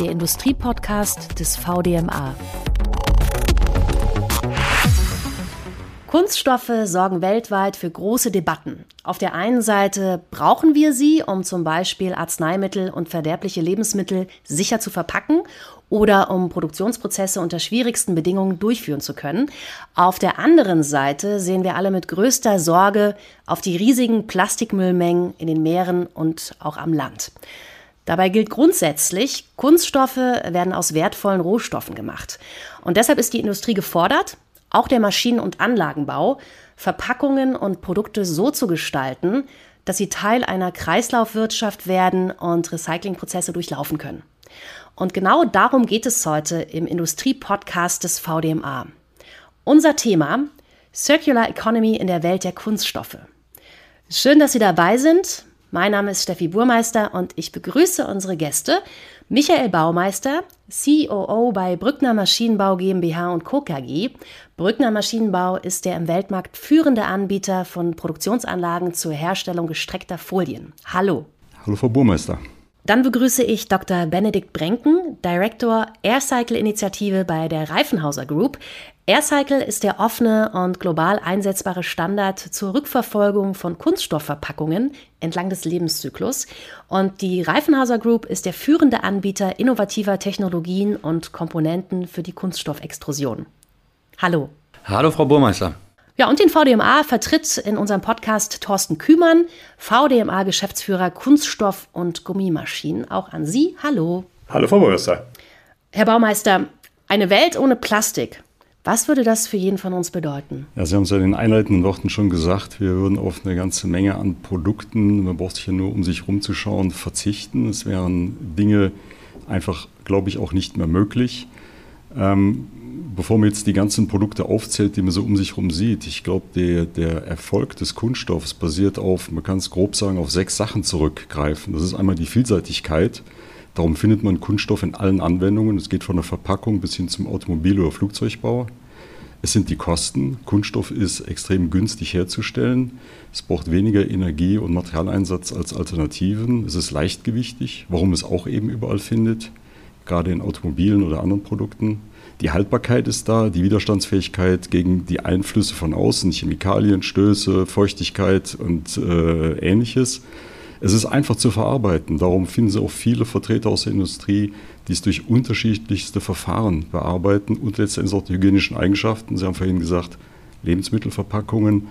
der Industriepodcast des VDMA. Kunststoffe sorgen weltweit für große Debatten. Auf der einen Seite brauchen wir sie, um zum Beispiel Arzneimittel und verderbliche Lebensmittel sicher zu verpacken oder um Produktionsprozesse unter schwierigsten Bedingungen durchführen zu können. Auf der anderen Seite sehen wir alle mit größter Sorge auf die riesigen Plastikmüllmengen in den Meeren und auch am Land. Dabei gilt grundsätzlich, Kunststoffe werden aus wertvollen Rohstoffen gemacht. Und deshalb ist die Industrie gefordert, auch der Maschinen- und Anlagenbau, Verpackungen und Produkte so zu gestalten, dass sie Teil einer Kreislaufwirtschaft werden und Recyclingprozesse durchlaufen können. Und genau darum geht es heute im Industrie-Podcast des VDMA. Unser Thema Circular Economy in der Welt der Kunststoffe. Schön, dass Sie dabei sind. Mein Name ist Steffi Burmeister und ich begrüße unsere Gäste. Michael Baumeister, COO bei Brückner Maschinenbau GmbH und Co. KG. Brückner Maschinenbau ist der im Weltmarkt führende Anbieter von Produktionsanlagen zur Herstellung gestreckter Folien. Hallo. Hallo, Frau Burmeister. Dann begrüße ich Dr. Benedikt Brenken, Director Aircycle-Initiative bei der Reifenhauser Group. Aircycle ist der offene und global einsetzbare Standard zur Rückverfolgung von Kunststoffverpackungen entlang des Lebenszyklus. Und die Reifenhauser Group ist der führende Anbieter innovativer Technologien und Komponenten für die Kunststoffextrusion. Hallo. Hallo, Frau Burmeister. Ja, und den VDMA vertritt in unserem Podcast Thorsten Kümmern, VDMA-Geschäftsführer Kunststoff- und Gummimaschinen. Auch an Sie. Hallo. Hallo, Frau Bürgermeister. Herr Baumeister, eine Welt ohne Plastik. Was würde das für jeden von uns bedeuten? Ja, Sie haben es ja in den einleitenden Worten schon gesagt, wir würden auf eine ganze Menge an Produkten, man braucht sich ja nur um sich rumzuschauen, verzichten. Es wären Dinge einfach, glaube ich, auch nicht mehr möglich. Ähm, bevor man jetzt die ganzen Produkte aufzählt, die man so um sich herum sieht, ich glaube, der, der Erfolg des Kunststoffs basiert auf, man kann es grob sagen, auf sechs Sachen zurückgreifen. Das ist einmal die Vielseitigkeit. Darum findet man Kunststoff in allen Anwendungen. Es geht von der Verpackung bis hin zum Automobil- oder Flugzeugbau. Es sind die Kosten. Kunststoff ist extrem günstig herzustellen. Es braucht weniger Energie- und Materialeinsatz als Alternativen. Es ist leichtgewichtig, warum es auch eben überall findet, gerade in Automobilen oder anderen Produkten. Die Haltbarkeit ist da, die Widerstandsfähigkeit gegen die Einflüsse von außen, Chemikalien, Stöße, Feuchtigkeit und äh, ähnliches. Es ist einfach zu verarbeiten. Darum finden Sie auch viele Vertreter aus der Industrie, die es durch unterschiedlichste Verfahren bearbeiten und letztendlich auch die hygienischen Eigenschaften. Sie haben vorhin gesagt, Lebensmittelverpackungen.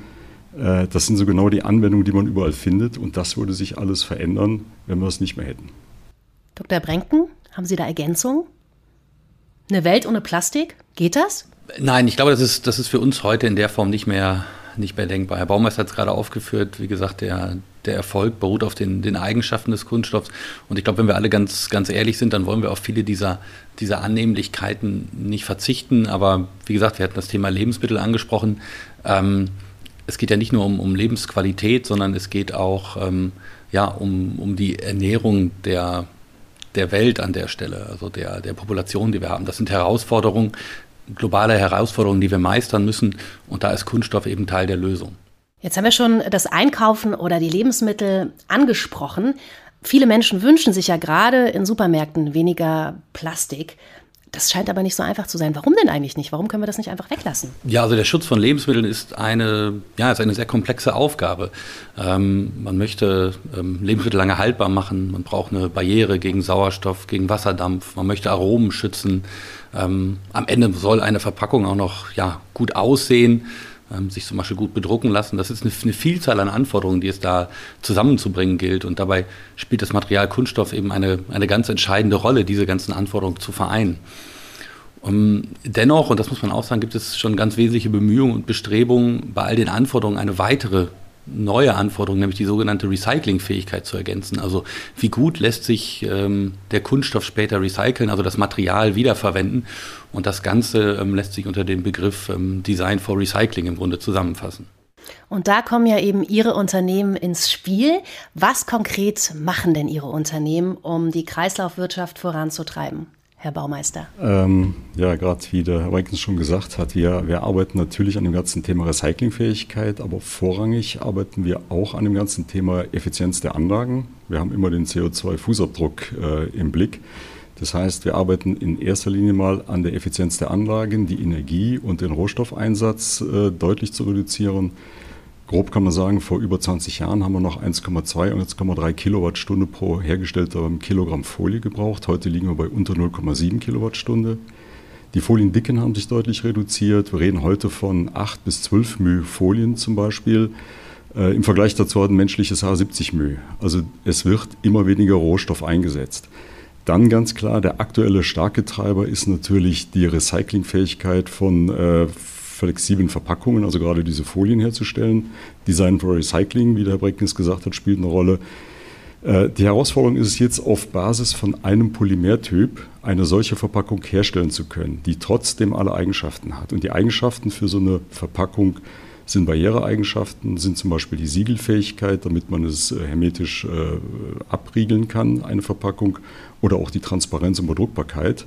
Äh, das sind so genau die Anwendungen, die man überall findet. Und das würde sich alles verändern, wenn wir es nicht mehr hätten. Dr. Brenken, haben Sie da Ergänzungen? Eine Welt ohne Plastik? Geht das? Nein, ich glaube, das ist, das ist für uns heute in der Form nicht mehr, nicht mehr denkbar. Herr Baumeister hat es gerade aufgeführt. Wie gesagt, der, der Erfolg beruht auf den, den Eigenschaften des Kunststoffs. Und ich glaube, wenn wir alle ganz, ganz ehrlich sind, dann wollen wir auf viele dieser, dieser Annehmlichkeiten nicht verzichten. Aber wie gesagt, wir hatten das Thema Lebensmittel angesprochen. Ähm, es geht ja nicht nur um, um Lebensqualität, sondern es geht auch ähm, ja, um, um die Ernährung der, der Welt an der Stelle, also der, der Population, die wir haben. Das sind Herausforderungen, globale Herausforderungen, die wir meistern müssen. Und da ist Kunststoff eben Teil der Lösung. Jetzt haben wir schon das Einkaufen oder die Lebensmittel angesprochen. Viele Menschen wünschen sich ja gerade in Supermärkten weniger Plastik. Das scheint aber nicht so einfach zu sein. Warum denn eigentlich nicht? Warum können wir das nicht einfach weglassen? Ja, also der Schutz von Lebensmitteln ist eine, ja, ist eine sehr komplexe Aufgabe. Ähm, man möchte ähm, Lebensmittel lange haltbar machen. Man braucht eine Barriere gegen Sauerstoff, gegen Wasserdampf. Man möchte Aromen schützen. Ähm, am Ende soll eine Verpackung auch noch ja, gut aussehen sich zum Beispiel gut bedrucken lassen. Das ist eine, eine, Vielzahl an Anforderungen, die es da zusammenzubringen gilt. Und dabei spielt das Material Kunststoff eben eine, eine ganz entscheidende Rolle, diese ganzen Anforderungen zu vereinen. Um, dennoch, und das muss man auch sagen, gibt es schon ganz wesentliche Bemühungen und Bestrebungen, bei all den Anforderungen eine weitere neue Anforderung, nämlich die sogenannte Recyclingfähigkeit zu ergänzen. Also wie gut lässt sich ähm, der Kunststoff später recyceln, also das Material wiederverwenden. Und das Ganze ähm, lässt sich unter dem Begriff ähm, Design for Recycling im Grunde zusammenfassen. Und da kommen ja eben Ihre Unternehmen ins Spiel. Was konkret machen denn Ihre Unternehmen, um die Kreislaufwirtschaft voranzutreiben? Herr Baumeister? Ähm, ja, gerade wie der Herr Weikens schon gesagt hat, wir, wir arbeiten natürlich an dem ganzen Thema Recyclingfähigkeit, aber vorrangig arbeiten wir auch an dem ganzen Thema Effizienz der Anlagen. Wir haben immer den CO2-Fußabdruck äh, im Blick. Das heißt, wir arbeiten in erster Linie mal an der Effizienz der Anlagen, die Energie und den Rohstoffeinsatz äh, deutlich zu reduzieren. Grob kann man sagen, vor über 20 Jahren haben wir noch 1,2 und 1,3 Kilowattstunde pro hergestellter Kilogramm Folie gebraucht. Heute liegen wir bei unter 0,7 Kilowattstunde. Die Foliendicken haben sich deutlich reduziert. Wir reden heute von 8 bis 12 μ Folien zum Beispiel. Äh, Im Vergleich dazu hat ein menschliches Haar 70 μ. Also es wird immer weniger Rohstoff eingesetzt. Dann ganz klar, der aktuelle starke Treiber ist natürlich die Recyclingfähigkeit von äh, flexiblen Verpackungen, also gerade diese Folien herzustellen. Design for Recycling, wie der Herr Brecknis gesagt hat, spielt eine Rolle. Äh, die Herausforderung ist es jetzt auf Basis von einem Polymertyp eine solche Verpackung herstellen zu können, die trotzdem alle Eigenschaften hat. Und die Eigenschaften für so eine Verpackung sind Barriereeigenschaften, sind zum Beispiel die Siegelfähigkeit, damit man es äh, hermetisch äh, abriegeln kann, eine Verpackung, oder auch die Transparenz und Bedruckbarkeit.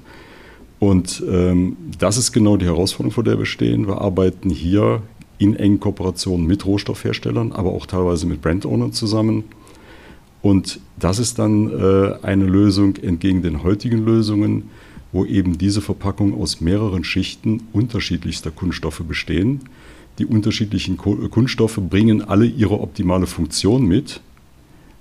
Und ähm, das ist genau die Herausforderung, vor der wir stehen. Wir arbeiten hier in engen Kooperationen mit Rohstoffherstellern, aber auch teilweise mit Brandownern zusammen und das ist dann äh, eine Lösung entgegen den heutigen Lösungen, wo eben diese Verpackungen aus mehreren Schichten unterschiedlichster Kunststoffe bestehen. Die unterschiedlichen Kunststoffe bringen alle ihre optimale Funktion mit,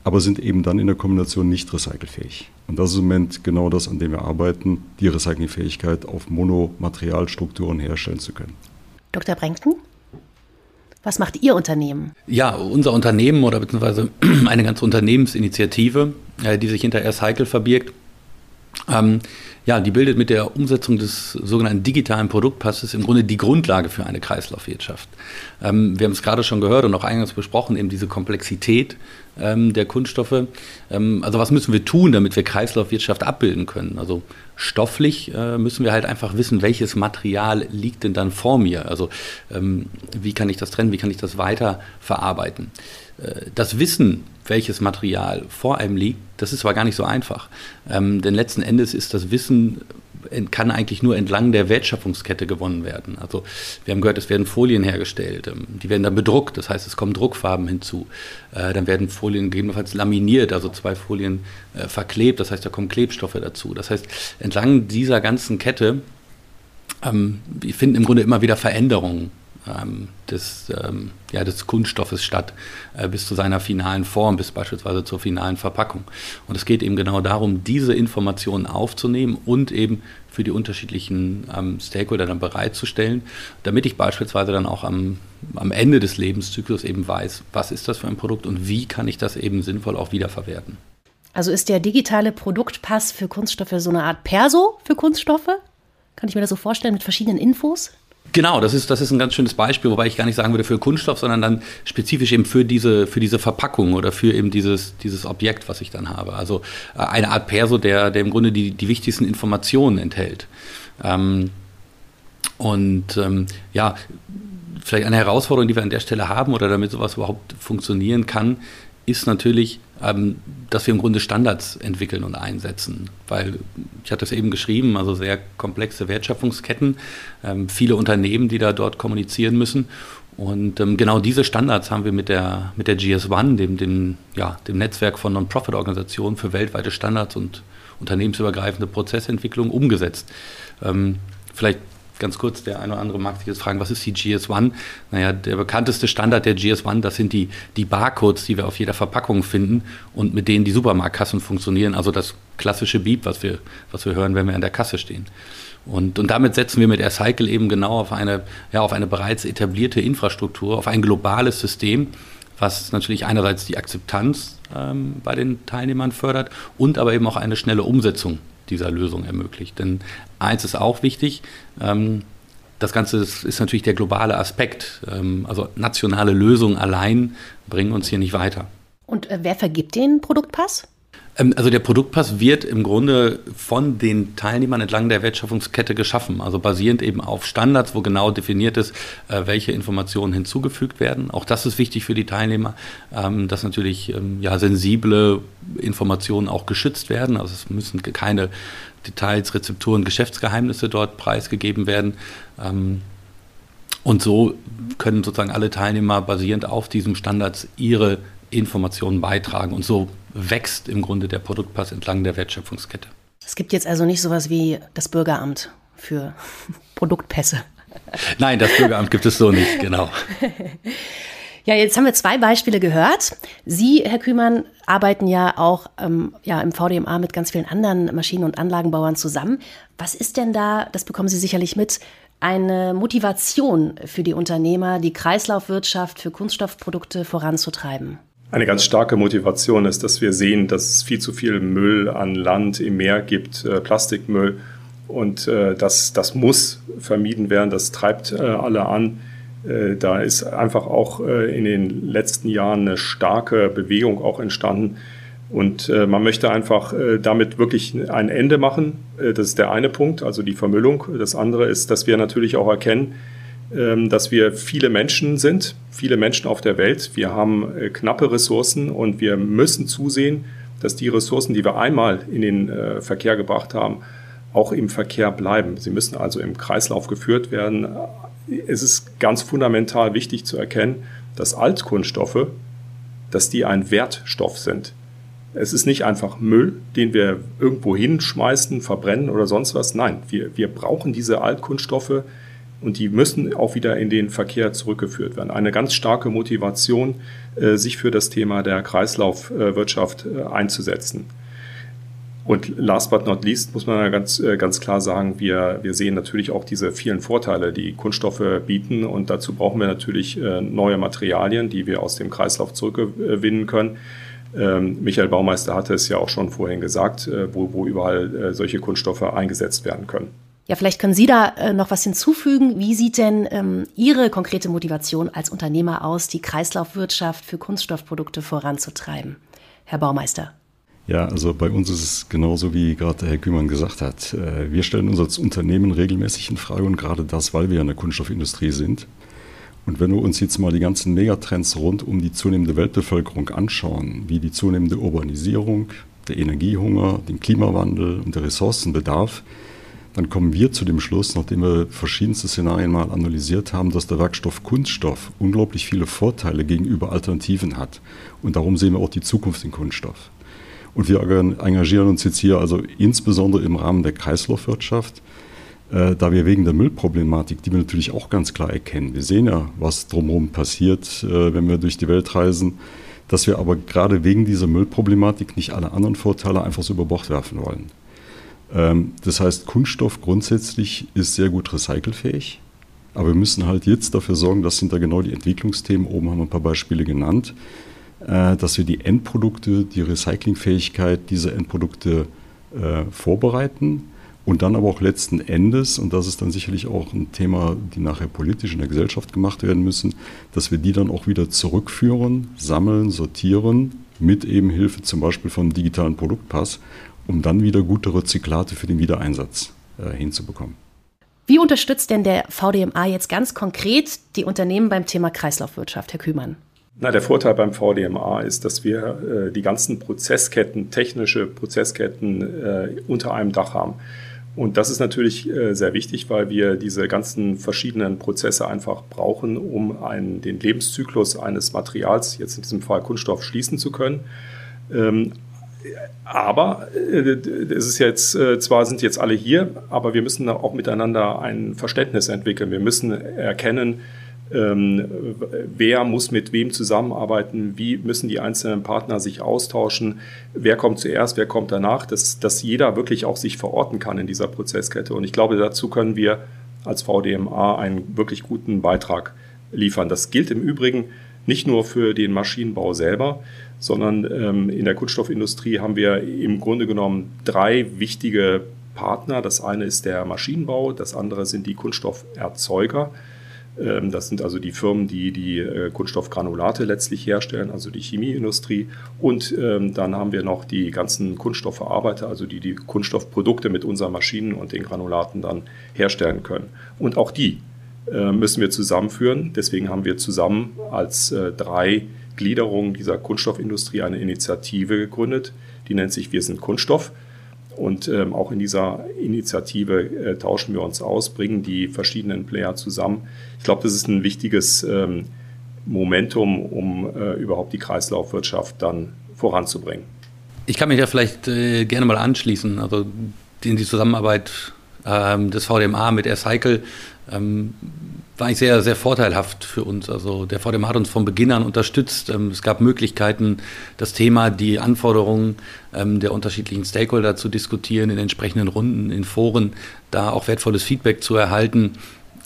aber sind eben dann in der Kombination nicht recycelfähig. Und das ist im Moment genau das, an dem wir arbeiten, die Recyclingfähigkeit auf Monomaterialstrukturen herstellen zu können. Dr. Brenkton? Was macht Ihr Unternehmen? Ja, unser Unternehmen oder beziehungsweise eine ganze Unternehmensinitiative, äh, die sich hinter AirCycle verbirgt, ähm, ja, die bildet mit der Umsetzung des sogenannten digitalen Produktpasses im Grunde die Grundlage für eine Kreislaufwirtschaft. Ähm, wir haben es gerade schon gehört und auch eingangs besprochen, eben diese Komplexität ähm, der Kunststoffe. Ähm, also was müssen wir tun, damit wir Kreislaufwirtschaft abbilden können? Also stofflich äh, müssen wir halt einfach wissen, welches Material liegt denn dann vor mir? Also ähm, wie kann ich das trennen, wie kann ich das weiter verarbeiten? Äh, das Wissen, welches Material vor einem liegt, das ist aber gar nicht so einfach. Ähm, denn letzten Endes ist das Wissen kann eigentlich nur entlang der Wertschöpfungskette gewonnen werden. Also wir haben gehört, es werden Folien hergestellt, ähm, die werden dann bedruckt, das heißt, es kommen Druckfarben hinzu. Äh, dann werden Folien gegebenenfalls laminiert, also zwei Folien äh, verklebt, das heißt, da kommen Klebstoffe dazu. Das heißt, entlang dieser ganzen Kette ähm, finden im Grunde immer wieder Veränderungen ähm, des, ähm, ja, des Kunststoffes statt, äh, bis zu seiner finalen Form, bis beispielsweise zur finalen Verpackung. Und es geht eben genau darum, diese Informationen aufzunehmen und eben für die unterschiedlichen ähm, Stakeholder dann bereitzustellen, damit ich beispielsweise dann auch am, am Ende des Lebenszyklus eben weiß, was ist das für ein Produkt und wie kann ich das eben sinnvoll auch wiederverwerten. Also ist der digitale Produktpass für Kunststoffe so eine Art Perso für Kunststoffe? Kann ich mir das so vorstellen mit verschiedenen Infos? Genau, das ist, das ist ein ganz schönes Beispiel, wobei ich gar nicht sagen würde für Kunststoff, sondern dann spezifisch eben für diese, für diese Verpackung oder für eben dieses, dieses Objekt, was ich dann habe. Also äh, eine Art Perso, der, der im Grunde die, die wichtigsten Informationen enthält. Ähm, und ähm, ja, vielleicht eine Herausforderung, die wir an der Stelle haben oder damit sowas überhaupt funktionieren kann, ist natürlich, ähm, dass wir im Grunde Standards entwickeln und einsetzen. Weil, ich hatte es eben geschrieben, also sehr komplexe Wertschöpfungsketten, ähm, viele Unternehmen, die da dort kommunizieren müssen. Und ähm, genau diese Standards haben wir mit der, mit der GS1, dem, dem, ja, dem Netzwerk von Non-Profit-Organisationen für weltweite Standards und unternehmensübergreifende Prozessentwicklung umgesetzt. Ähm, vielleicht ganz kurz, der eine oder andere mag sich jetzt fragen, was ist die GS1? Naja, der bekannteste Standard der GS1, das sind die, die Barcodes, die wir auf jeder Verpackung finden und mit denen die Supermarktkassen funktionieren. Also das klassische Beep, was wir, was wir hören, wenn wir an der Kasse stehen. Und, und damit setzen wir mit AirCycle eben genau auf eine, ja, auf eine bereits etablierte Infrastruktur, auf ein globales System, was natürlich einerseits die Akzeptanz ähm, bei den Teilnehmern fördert und aber eben auch eine schnelle Umsetzung dieser Lösung ermöglicht. Denn eins ist auch wichtig, ähm, das Ganze ist, ist, natürlich der globale Aspekt. Ähm, also nationale Lösungen allein bringen uns hier nicht weiter. Und äh, wer vergibt den Produktpass? Ähm, also der Produktpass wird im Grunde von den Teilnehmern entlang der Wertschöpfungskette geschaffen, also basierend eben auf Standards, wo genau definiert ist, äh, welche Informationen hinzugefügt werden. Auch das ist wichtig für die Teilnehmer, ähm, dass natürlich ähm, ja, sensible Informationen auch geschützt werden. Also es müssen keine Details, Rezepturen, Geschäftsgeheimnisse dort preisgegeben werden. Und so können sozusagen alle Teilnehmer basierend auf diesen Standards ihre Informationen beitragen. Und so wächst im Grunde der Produktpass entlang der Wertschöpfungskette. Es gibt jetzt also nicht sowas wie das Bürgeramt für Produktpässe. Nein, das Bürgeramt gibt es so nicht, genau. Ja, jetzt haben wir zwei Beispiele gehört. Sie, Herr Kühmann, arbeiten ja auch ähm, ja, im VDMA mit ganz vielen anderen Maschinen- und Anlagenbauern zusammen. Was ist denn da, das bekommen Sie sicherlich mit, eine Motivation für die Unternehmer, die Kreislaufwirtschaft für Kunststoffprodukte voranzutreiben? Eine ganz starke Motivation ist, dass wir sehen, dass es viel zu viel Müll an Land im Meer gibt, äh, Plastikmüll. Und äh, das, das muss vermieden werden, das treibt äh, alle an. Äh, da ist einfach auch in den letzten Jahren eine starke Bewegung auch entstanden. Und man möchte einfach damit wirklich ein Ende machen. Das ist der eine Punkt, also die Vermüllung. Das andere ist, dass wir natürlich auch erkennen, dass wir viele Menschen sind, viele Menschen auf der Welt. Wir haben knappe Ressourcen und wir müssen zusehen, dass die Ressourcen, die wir einmal in den Verkehr gebracht haben, auch im Verkehr bleiben. Sie müssen also im Kreislauf geführt werden, es ist ganz fundamental wichtig zu erkennen, dass Altkunststoffe, dass die ein Wertstoff sind. Es ist nicht einfach Müll, den wir irgendwo hinschmeißen, verbrennen oder sonst was. Nein, wir, wir brauchen diese Altkunststoffe und die müssen auch wieder in den Verkehr zurückgeführt werden. Eine ganz starke Motivation, äh, sich für das Thema der Kreislaufwirtschaft äh, einzusetzen. Und last but not least muss man ganz, äh, ganz klar sagen, wir, wir sehen natürlich auch diese vielen Vorteile, die Kunststoffe bieten. Und dazu brauchen wir natürlich neue Materialien, die wir aus dem Kreislauf zurückgewinnen können. Ähm, Michael Baumeister hatte es ja auch schon vorhin gesagt, wo, wo überall solche Kunststoffe eingesetzt werden können. Ja, vielleicht können Sie da noch was hinzufügen. Wie sieht denn ähm, Ihre konkrete Motivation als Unternehmer aus, die Kreislaufwirtschaft für Kunststoffprodukte voranzutreiben? Herr Baumeister. Ja, also bei uns ist es genauso, wie gerade Herr Kümmern gesagt hat. Äh, wir stellen uns als Unternehmen regelmäßig in Frage und gerade das, weil wir in der Kunststoffindustrie sind. Und wenn wir uns jetzt mal die ganzen Megatrends rund um die zunehmende Weltbevölkerung anschauen, wie die zunehmende Urbanisierung, der Energiehunger, den Klimawandel und der Ressourcenbedarf, dann kommen wir zu dem Schluss, nachdem wir verschiedenste Szenarien mal analysiert haben, dass der Werkstoff Kunststoff unglaublich viele Vorteile gegenüber Alternativen hat. Und darum sehen wir auch die Zukunft in Kunststoff. Und wir engagieren uns jetzt hier also insbesondere im Rahmen der Kreislaufwirtschaft, äh, da wir wegen der Müllproblematik, die wir natürlich auch ganz klar erkennen, wir sehen ja, was drumherum passiert, äh, wenn wir durch die Welt reisen, dass wir aber gerade wegen dieser Müllproblematik nicht alle anderen Vorteile einfach so über Bord werfen wollen. Ähm, das heißt, Kunststoff grundsätzlich ist sehr gut recycelfähig. Aber wir müssen halt jetzt dafür sorgen, das sind da genau die Entwicklungsthemen. Oben haben wir ein paar Beispiele genannt. Äh, dass wir die Endprodukte, die Recyclingfähigkeit dieser Endprodukte äh, vorbereiten und dann aber auch letzten Endes, und das ist dann sicherlich auch ein Thema, die nachher politisch in der Gesellschaft gemacht werden müssen, dass wir die dann auch wieder zurückführen, sammeln, sortieren, mit eben Hilfe zum Beispiel vom digitalen Produktpass, um dann wieder gute Rezyklate für den Wiedereinsatz äh, hinzubekommen. Wie unterstützt denn der VDMA jetzt ganz konkret die Unternehmen beim Thema Kreislaufwirtschaft, Herr Kühmann? Na, der Vorteil beim VDMA ist, dass wir äh, die ganzen Prozessketten, technische Prozessketten äh, unter einem Dach haben. Und das ist natürlich äh, sehr wichtig, weil wir diese ganzen verschiedenen Prozesse einfach brauchen, um einen, den Lebenszyklus eines Materials, jetzt in diesem Fall Kunststoff, schließen zu können. Ähm, aber äh, es ist jetzt, äh, zwar sind jetzt alle hier, aber wir müssen auch miteinander ein Verständnis entwickeln. Wir müssen erkennen, ähm, wer muss mit wem zusammenarbeiten, wie müssen die einzelnen Partner sich austauschen, wer kommt zuerst, wer kommt danach, dass, dass jeder wirklich auch sich verorten kann in dieser Prozesskette. Und ich glaube, dazu können wir als VDMA einen wirklich guten Beitrag liefern. Das gilt im Übrigen nicht nur für den Maschinenbau selber, sondern ähm, in der Kunststoffindustrie haben wir im Grunde genommen drei wichtige Partner. Das eine ist der Maschinenbau, das andere sind die Kunststofferzeuger. Ähm, das sind also die Firmen, die die äh, Kunststoffgranulate letztlich herstellen, also die Chemieindustrie. Und ähm, dann haben wir noch die ganzen Kunststoffverarbeiter, also die die Kunststoffprodukte mit unseren Maschinen und den Granulaten dann herstellen können. Und auch die müssen wir zusammenführen. Deswegen haben wir zusammen als äh, drei Gliederungen dieser Kunststoffindustrie eine Initiative gegründet. Die nennt sich Wir sind Kunststoff. Und ähm, auch in dieser Initiative äh, tauschen wir uns aus, bringen die verschiedenen Player zusammen. Ich glaube, das ist ein wichtiges ähm, Momentum, um äh, überhaupt die Kreislaufwirtschaft dann voranzubringen. Ich kann mich ja vielleicht äh, gerne mal anschließen. Also in die Zusammenarbeit ähm, des VDMA mit AirCycle ähm, war eigentlich sehr, sehr vorteilhaft für uns. Also der VDMA hat uns von Beginn an unterstützt. Ähm, es gab Möglichkeiten, das Thema, die Anforderungen ähm, der unterschiedlichen Stakeholder zu diskutieren, in entsprechenden Runden, in Foren, da auch wertvolles Feedback zu erhalten.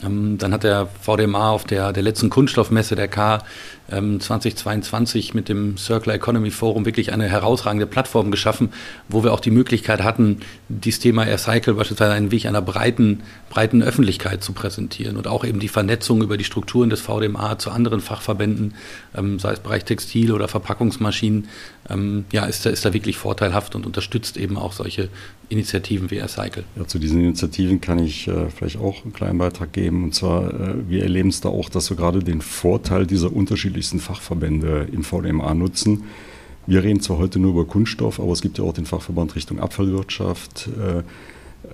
Ähm, dann hat der VDMA auf der, der letzten Kunststoffmesse der K 2022 ähm, mit dem Circular Economy Forum wirklich eine herausragende Plattform geschaffen, wo wir auch die Möglichkeit hatten, dieses Thema Air Cycle beispielsweise einen Weg einer breiten, breiten Öffentlichkeit zu präsentieren und auch eben die Vernetzung über die Strukturen des VDMA zu anderen Fachverbänden, ähm, sei es Bereich Textil oder Verpackungsmaschinen, ähm, ja, ist da, ist da wirklich vorteilhaft und unterstützt eben auch solche Initiativen wie Air Cycle. Ja, zu diesen Initiativen kann ich äh, vielleicht auch einen kleinen Beitrag geben. Und zwar, äh, wir erleben es da auch, dass wir gerade den Vorteil dieser unterschiedlichsten Fachverbände im VDMA nutzen. Wir reden zwar heute nur über Kunststoff, aber es gibt ja auch den Fachverband Richtung Abfallwirtschaft. Äh,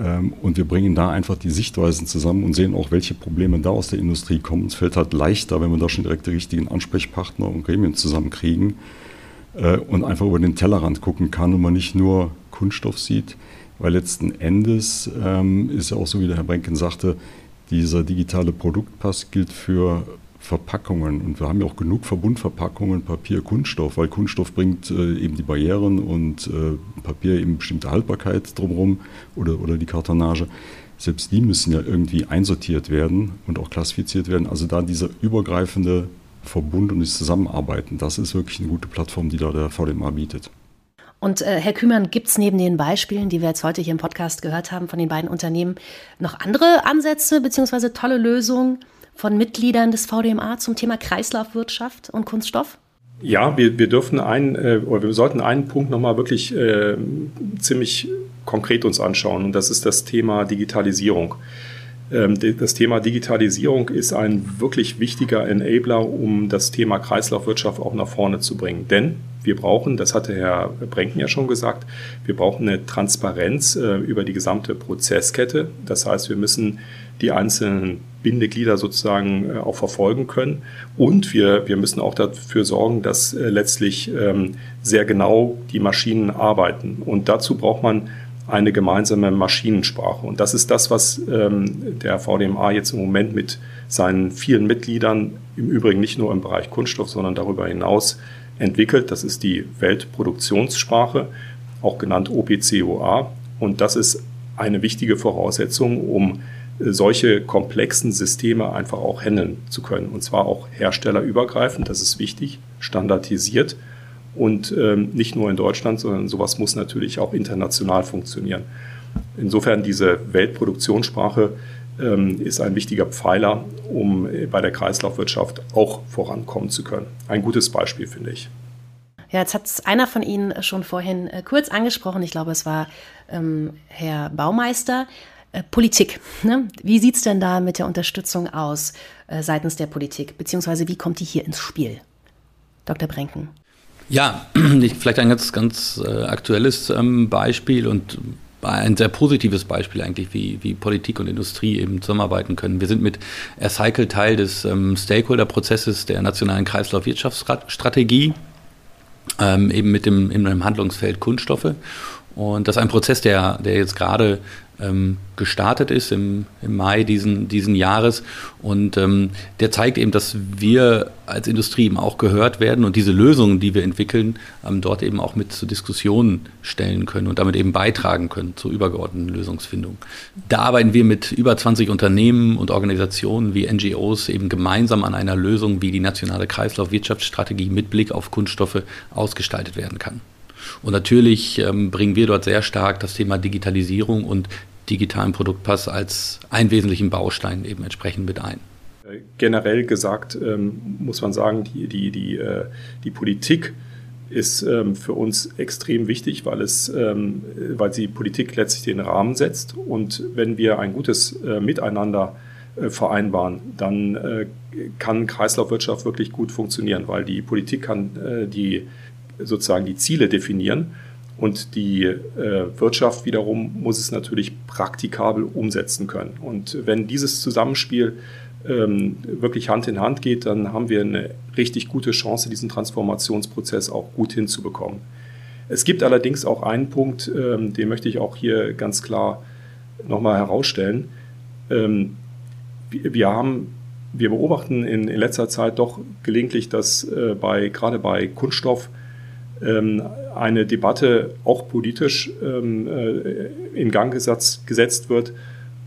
ähm, und wir bringen da einfach die Sichtweisen zusammen und sehen auch, welche Probleme da aus der Industrie kommen. Es fällt halt leichter, wenn wir da schon direkt die richtigen Ansprechpartner und Gremien zusammenkriegen und einfach über den Tellerrand gucken kann und man nicht nur Kunststoff sieht. Weil letzten Endes ähm, ist ja auch so, wie der Herr Brenken sagte, dieser digitale Produktpass gilt für Verpackungen. Und wir haben ja auch genug Verbundverpackungen, Papier, Kunststoff, weil Kunststoff bringt äh, eben die Barrieren und äh, Papier eben bestimmte Haltbarkeit drumherum oder, oder die Kartonage. Selbst die müssen ja irgendwie einsortiert werden und auch klassifiziert werden. Also da dieser übergreifende Verbund und das Zusammenarbeiten, das ist wirklich eine gute Plattform, die da der VDMA bietet. Und äh, Herr Kümmern, gibt es neben den Beispielen, die wir jetzt heute hier im Podcast gehört haben von den beiden Unternehmen, noch andere Ansätze bzw. tolle Lösungen, von Mitgliedern des VDMA zum Thema Kreislaufwirtschaft und Kunststoff? Ja, wir, wir dürfen einen, äh, oder wir sollten einen Punkt nochmal wirklich äh, ziemlich konkret uns anschauen und das ist das Thema Digitalisierung. Ähm, das Thema Digitalisierung ist ein wirklich wichtiger Enabler, um das Thema Kreislaufwirtschaft auch nach vorne zu bringen. Denn wir brauchen, das hatte Herr Brenken ja schon gesagt, wir brauchen eine Transparenz äh, über die gesamte Prozesskette. Das heißt, wir müssen die einzelnen Bindeglieder sozusagen äh, auch verfolgen können. Und wir, wir müssen auch dafür sorgen, dass äh, letztlich ähm, sehr genau die Maschinen arbeiten. Und dazu braucht man eine gemeinsame Maschinensprache. Und das ist das, was ähm, der VDMA jetzt im Moment mit seinen vielen Mitgliedern, im Übrigen nicht nur im Bereich Kunststoff, sondern darüber hinaus entwickelt. Das ist die Weltproduktionssprache, auch genannt OPCOA. Und das ist eine wichtige Voraussetzung, um solche komplexen Systeme einfach auch handeln zu können. Und zwar auch herstellerübergreifend, das ist wichtig, standardisiert und ähm, nicht nur in Deutschland, sondern sowas muss natürlich auch international funktionieren. Insofern diese Weltproduktionssprache ähm, ist ein wichtiger Pfeiler, um bei der Kreislaufwirtschaft auch vorankommen zu können. Ein gutes Beispiel, finde ich. Ja, jetzt hat es einer von Ihnen schon vorhin äh, kurz angesprochen. Ich glaube, es war ähm, Herr Baumeister. Äh, Politik. Ne? Wie sieht es denn da mit der Unterstützung aus äh, seitens der Politik? Beziehungsweise wie kommt die hier ins Spiel? Dr. Brenken. Ja, vielleicht ein ganz, ganz äh, aktuelles ähm, Beispiel und ein sehr positives Beispiel eigentlich, wie, wie Politik und Industrie eben zusammenarbeiten können. Wir sind mit Aircycle Teil des ähm, Stakeholder-Prozesses der nationalen Kreislaufwirtschaftsstrategie, ähm, eben mit dem, in einem Handlungsfeld Kunststoffe. Und das ist ein Prozess, der, der jetzt gerade ähm, gestartet ist im, im Mai diesen, diesen Jahres. Und ähm, der zeigt eben, dass wir als Industrie eben auch gehört werden und diese Lösungen, die wir entwickeln, ähm, dort eben auch mit zur Diskussion stellen können und damit eben beitragen können zur übergeordneten Lösungsfindung. Da arbeiten wir mit über 20 Unternehmen und Organisationen wie NGOs eben gemeinsam an einer Lösung, wie die nationale Kreislaufwirtschaftsstrategie mit Blick auf Kunststoffe ausgestaltet werden kann. Und natürlich ähm, bringen wir dort sehr stark das Thema Digitalisierung und digitalen Produktpass als einen wesentlichen Baustein eben entsprechend mit ein. Generell gesagt ähm, muss man sagen, die, die, die, äh, die Politik ist ähm, für uns extrem wichtig, weil, es, ähm, weil sie Politik letztlich den Rahmen setzt. Und wenn wir ein gutes äh, Miteinander äh, vereinbaren, dann äh, kann Kreislaufwirtschaft wirklich gut funktionieren, weil die Politik kann äh, die sozusagen die Ziele definieren und die äh, Wirtschaft wiederum muss es natürlich praktikabel umsetzen können. Und wenn dieses Zusammenspiel ähm, wirklich Hand in Hand geht, dann haben wir eine richtig gute Chance, diesen Transformationsprozess auch gut hinzubekommen. Es gibt allerdings auch einen Punkt, ähm, den möchte ich auch hier ganz klar nochmal herausstellen. Ähm, wir haben wir beobachten in, in, letzter Zeit doch gelegentlich, dass äh, bei, gerade bei Kunststoff eine Debatte auch politisch ähm, äh, in Gang gesetzt, wird,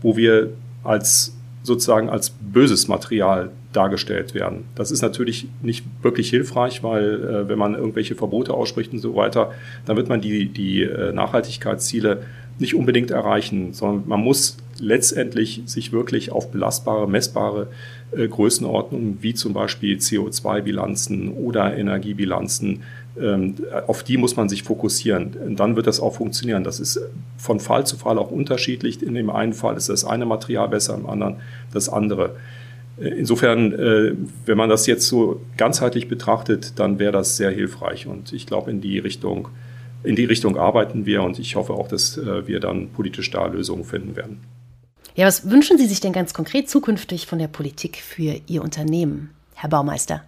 wo wir als sozusagen als böses Material dargestellt werden. Das ist natürlich nicht wirklich hilfreich, weil äh, wenn man irgendwelche Verbote ausspricht und so weiter, dann wird man die, die äh, Nachhaltigkeitsziele nicht unbedingt erreichen, sondern man muss letztendlich sich wirklich auf belastbare, messbare Größenordnungen wie zum Beispiel CO2-Bilanzen oder Energiebilanzen ähm, auf die muss man sich fokussieren. Dann wird das auch funktionieren. Das ist von Fall zu Fall auch unterschiedlich. In dem einen Fall ist das eine Material besser, im anderen das andere. Äh, insofern, äh, wenn man das jetzt so ganzheitlich betrachtet, dann wäre das sehr hilfreich. Und ich glaube, in die Richtung, in die Richtung arbeiten wir und ich hoffe auch, dass äh, wir dann politisch da Lösungen finden werden. Ja, was wünschen Sie sich denn ganz konkret zukünftig von der Politik für Ihr Unternehmen, Herr Baumeister?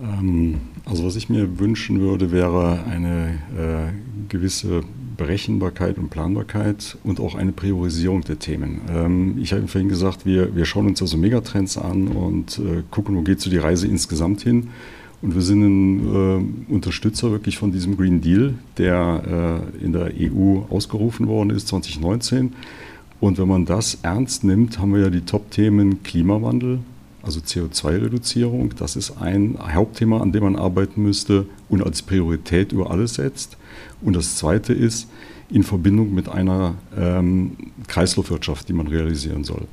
Ähm, also was ich mir wünschen würde, wäre eine äh, gewisse Berechenbarkeit und Planbarkeit und auch eine Priorisierung der Themen. Ähm, ich habe vorhin gesagt, wir, wir schauen uns also Megatrends an und äh, gucken, wo geht so die Reise insgesamt hin. Und wir sind ein äh, Unterstützer wirklich von diesem Green Deal, der äh, in der EU ausgerufen worden ist 2019. Und wenn man das ernst nimmt, haben wir ja die Top-Themen Klimawandel, also CO2-Reduzierung. Das ist ein Hauptthema, an dem man arbeiten müsste und als Priorität über alles setzt. Und das Zweite ist in Verbindung mit einer ähm, Kreislaufwirtschaft, die man realisieren soll.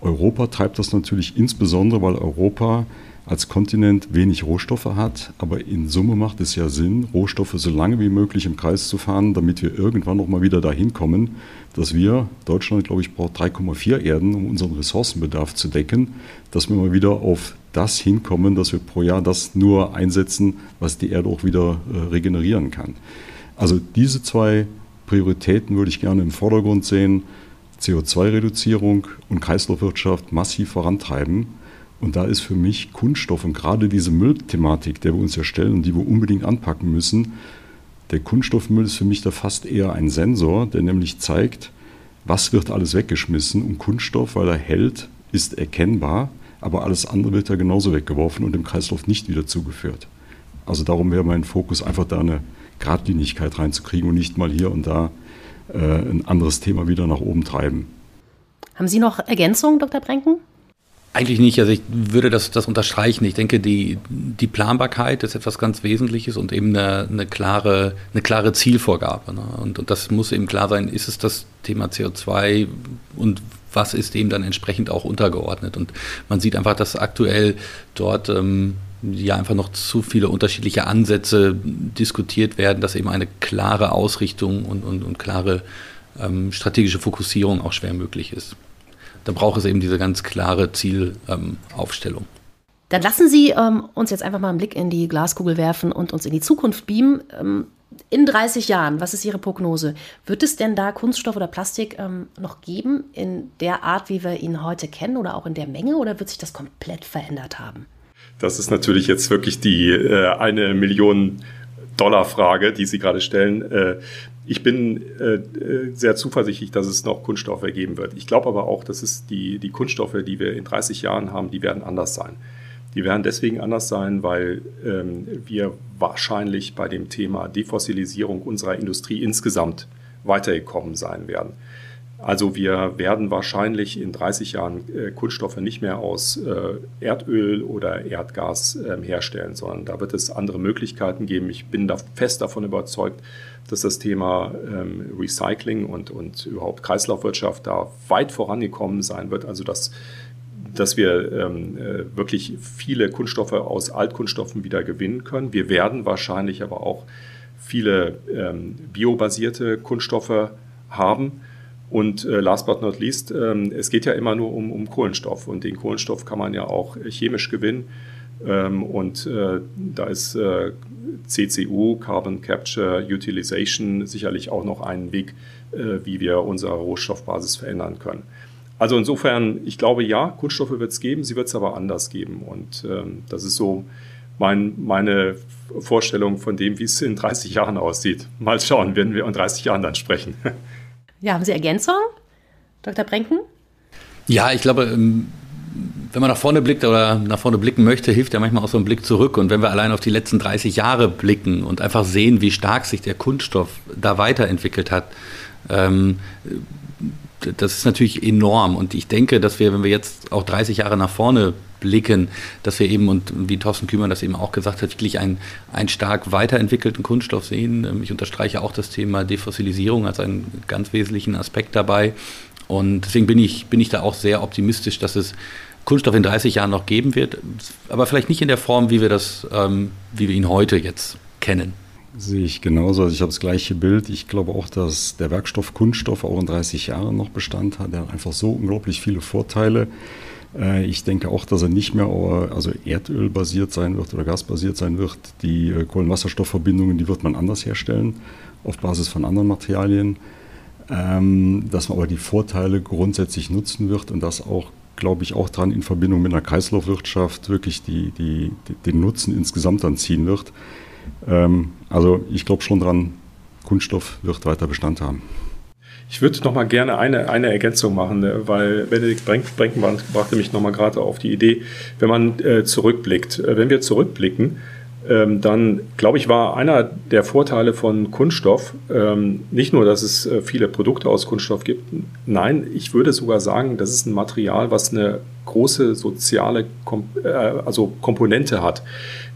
Europa treibt das natürlich insbesondere, weil Europa als Kontinent wenig Rohstoffe hat, aber in Summe macht es ja Sinn, Rohstoffe so lange wie möglich im Kreis zu fahren, damit wir irgendwann noch mal wieder dahin kommen, dass wir, Deutschland, glaube ich, braucht 3,4 Erden, um unseren Ressourcenbedarf zu decken, dass wir mal wieder auf das hinkommen, dass wir pro Jahr das nur einsetzen, was die Erde auch wieder äh, regenerieren kann. Also diese zwei Prioritäten würde ich gerne im Vordergrund sehen. CO2-Reduzierung und Kreislaufwirtschaft massiv vorantreiben. Und da ist für mich Kunststoff und gerade diese Müllthematik, der wir uns ja stellen und die wir unbedingt anpacken müssen, der Kunststoffmüll ist für mich da fast eher ein Sensor, der nämlich zeigt, was wird alles weggeschmissen. Und Kunststoff, weil er hält, ist erkennbar, aber alles andere wird ja genauso weggeworfen und dem Kreislauf nicht wieder zugeführt. Also darum wäre mein Fokus einfach da eine Gradlinigkeit reinzukriegen und nicht mal hier und da äh, ein anderes Thema wieder nach oben treiben. Haben Sie noch Ergänzungen, Dr. Brenken? Eigentlich nicht. Also ich würde das, das unterstreichen. Ich denke, die, die Planbarkeit ist etwas ganz Wesentliches und eben eine, eine klare, eine klare Zielvorgabe. Ne? Und, und das muss eben klar sein, ist es das Thema CO2 und was ist dem dann entsprechend auch untergeordnet. Und man sieht einfach, dass aktuell dort ähm, ja einfach noch zu viele unterschiedliche Ansätze diskutiert werden, dass eben eine klare Ausrichtung und, und, und klare ähm, strategische Fokussierung auch schwer möglich ist da braucht es eben diese ganz klare Zielaufstellung. Ähm, Dann lassen Sie ähm, uns jetzt einfach mal einen Blick in die Glaskugel werfen und uns in die Zukunft beamen. Ähm, in 30 Jahren, was ist Ihre Prognose? Wird es denn da Kunststoff oder Plastik ähm, noch geben in der Art, wie wir ihn heute kennen oder auch in der Menge oder wird sich das komplett verändert haben? Das ist natürlich jetzt wirklich die äh, eine Million Dollar Frage, die Sie gerade stellen. Äh, ich bin äh, äh, sehr zuversichtlich, dass es noch Kunststoffe geben wird. Ich glaube aber auch, dass es die, die Kunststoffe, die wir in 30 Jahren haben, die werden anders sein. Die werden deswegen anders sein, weil ähm, wir wahrscheinlich bei dem Thema Defossilisierung unserer Industrie insgesamt weitergekommen sein werden. Also wir werden wahrscheinlich in 30 Jahren äh, Kunststoffe nicht mehr aus äh, Erdöl oder Erdgas äh, herstellen, sondern da wird es andere Möglichkeiten geben. Ich bin da fest davon überzeugt, dass das Thema ähm, Recycling und, und überhaupt Kreislaufwirtschaft da weit vorangekommen sein wird. Also dass, dass wir ähm, äh, wirklich viele Kunststoffe aus Altkunststoffen wieder gewinnen können. Wir werden wahrscheinlich aber auch viele ähm, biobasierte Kunststoffe haben. Und äh, last but not least, ähm, es geht ja immer nur um, um Kohlenstoff und den Kohlenstoff kann man ja auch chemisch gewinnen. Ähm, und äh, da ist äh, CCU, Carbon Capture Utilization, sicherlich auch noch einen Weg, wie wir unsere Rohstoffbasis verändern können. Also insofern, ich glaube ja, Kunststoffe wird es geben, sie wird es aber anders geben. Und ähm, das ist so mein, meine Vorstellung von dem, wie es in 30 Jahren aussieht. Mal schauen, werden wir in 30 Jahren dann sprechen. Ja, haben Sie Ergänzung, Dr. Brenken? Ja, ich glaube, ähm, wenn man nach vorne blickt oder nach vorne blicken möchte, hilft ja manchmal auch so ein Blick zurück. Und wenn wir allein auf die letzten 30 Jahre blicken und einfach sehen, wie stark sich der Kunststoff da weiterentwickelt hat, ähm, das ist natürlich enorm. Und ich denke, dass wir, wenn wir jetzt auch 30 Jahre nach vorne blicken, dass wir eben, und wie Thorsten Kümmern das eben auch gesagt hat, wirklich einen, einen stark weiterentwickelten Kunststoff sehen. Ähm, ich unterstreiche auch das Thema Defossilisierung als einen ganz wesentlichen Aspekt dabei. Und deswegen bin ich, bin ich da auch sehr optimistisch, dass es Kunststoff in 30 Jahren noch geben wird, aber vielleicht nicht in der Form, wie wir das, ähm, wie wir ihn heute jetzt kennen. Sehe ich genauso. Also ich habe das gleiche Bild. Ich glaube auch, dass der Werkstoff Kunststoff auch in 30 Jahren noch Bestand hat. Der hat einfach so unglaublich viele Vorteile. Äh, ich denke auch, dass er nicht mehr also Erdöl-basiert sein wird oder gasbasiert sein wird. Die äh, Kohlenwasserstoffverbindungen, die wird man anders herstellen, auf Basis von anderen Materialien. Ähm, dass man aber die Vorteile grundsätzlich nutzen wird und das auch, glaube ich, auch dran in Verbindung mit einer Kreislaufwirtschaft wirklich die, die, den Nutzen insgesamt dann ziehen wird. Ähm, also ich glaube schon dran, Kunststoff wird weiter Bestand haben. Ich würde noch mal gerne eine, eine Ergänzung machen, ne, weil Benedikt Brenkenmann brachte mich noch mal gerade auf die Idee, wenn man äh, zurückblickt. Äh, wenn wir zurückblicken, ähm, dann glaube ich, war einer der Vorteile von Kunststoff ähm, nicht nur, dass es äh, viele Produkte aus Kunststoff gibt. Nein, ich würde sogar sagen, das ist ein Material, was eine große soziale Kom äh, also Komponente hat.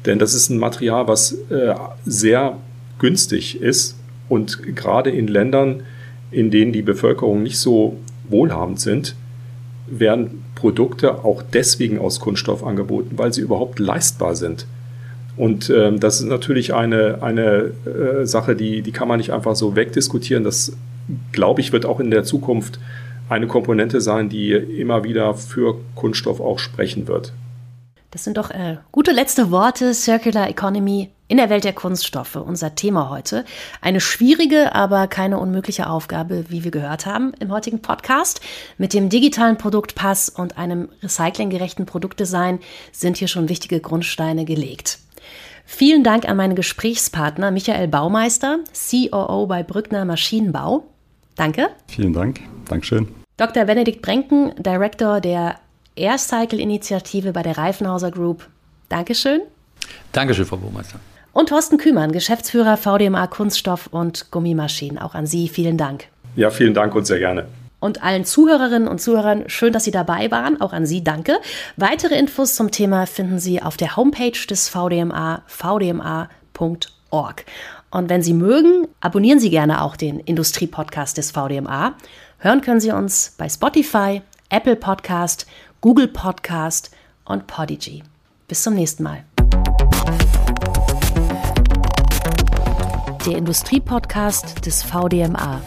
Denn das ist ein Material, was äh, sehr günstig ist und gerade in Ländern, in denen die Bevölkerung nicht so wohlhabend sind, werden Produkte auch deswegen aus Kunststoff angeboten, weil sie überhaupt leistbar sind. Und ähm, das ist natürlich eine, eine äh, Sache, die, die kann man nicht einfach so wegdiskutieren. Das, glaube ich, wird auch in der Zukunft eine Komponente sein, die immer wieder für Kunststoff auch sprechen wird. Das sind doch äh, gute letzte Worte. Circular Economy in der Welt der Kunststoffe, unser Thema heute. Eine schwierige, aber keine unmögliche Aufgabe, wie wir gehört haben im heutigen Podcast. Mit dem digitalen Produktpass und einem recyclinggerechten Produktdesign sind hier schon wichtige Grundsteine gelegt. Vielen Dank an meinen Gesprächspartner Michael Baumeister, COO bei Brückner Maschinenbau. Danke. Vielen Dank. Dankeschön. Dr. Benedikt Brenken, Director der Aircycle-Initiative bei der Reifenhauser Group. Dankeschön. Dankeschön, Frau Baumeister. Und Thorsten Kümmern, Geschäftsführer VDMA Kunststoff und Gummimaschinen. Auch an Sie vielen Dank. Ja, vielen Dank und sehr gerne. Und allen Zuhörerinnen und Zuhörern schön, dass Sie dabei waren. Auch an Sie danke. Weitere Infos zum Thema finden Sie auf der Homepage des VDMA, vdma.org. Und wenn Sie mögen, abonnieren Sie gerne auch den Industriepodcast des VDMA. Hören können Sie uns bei Spotify, Apple Podcast, Google Podcast und Podigy. Bis zum nächsten Mal. Der Industriepodcast des VDMA.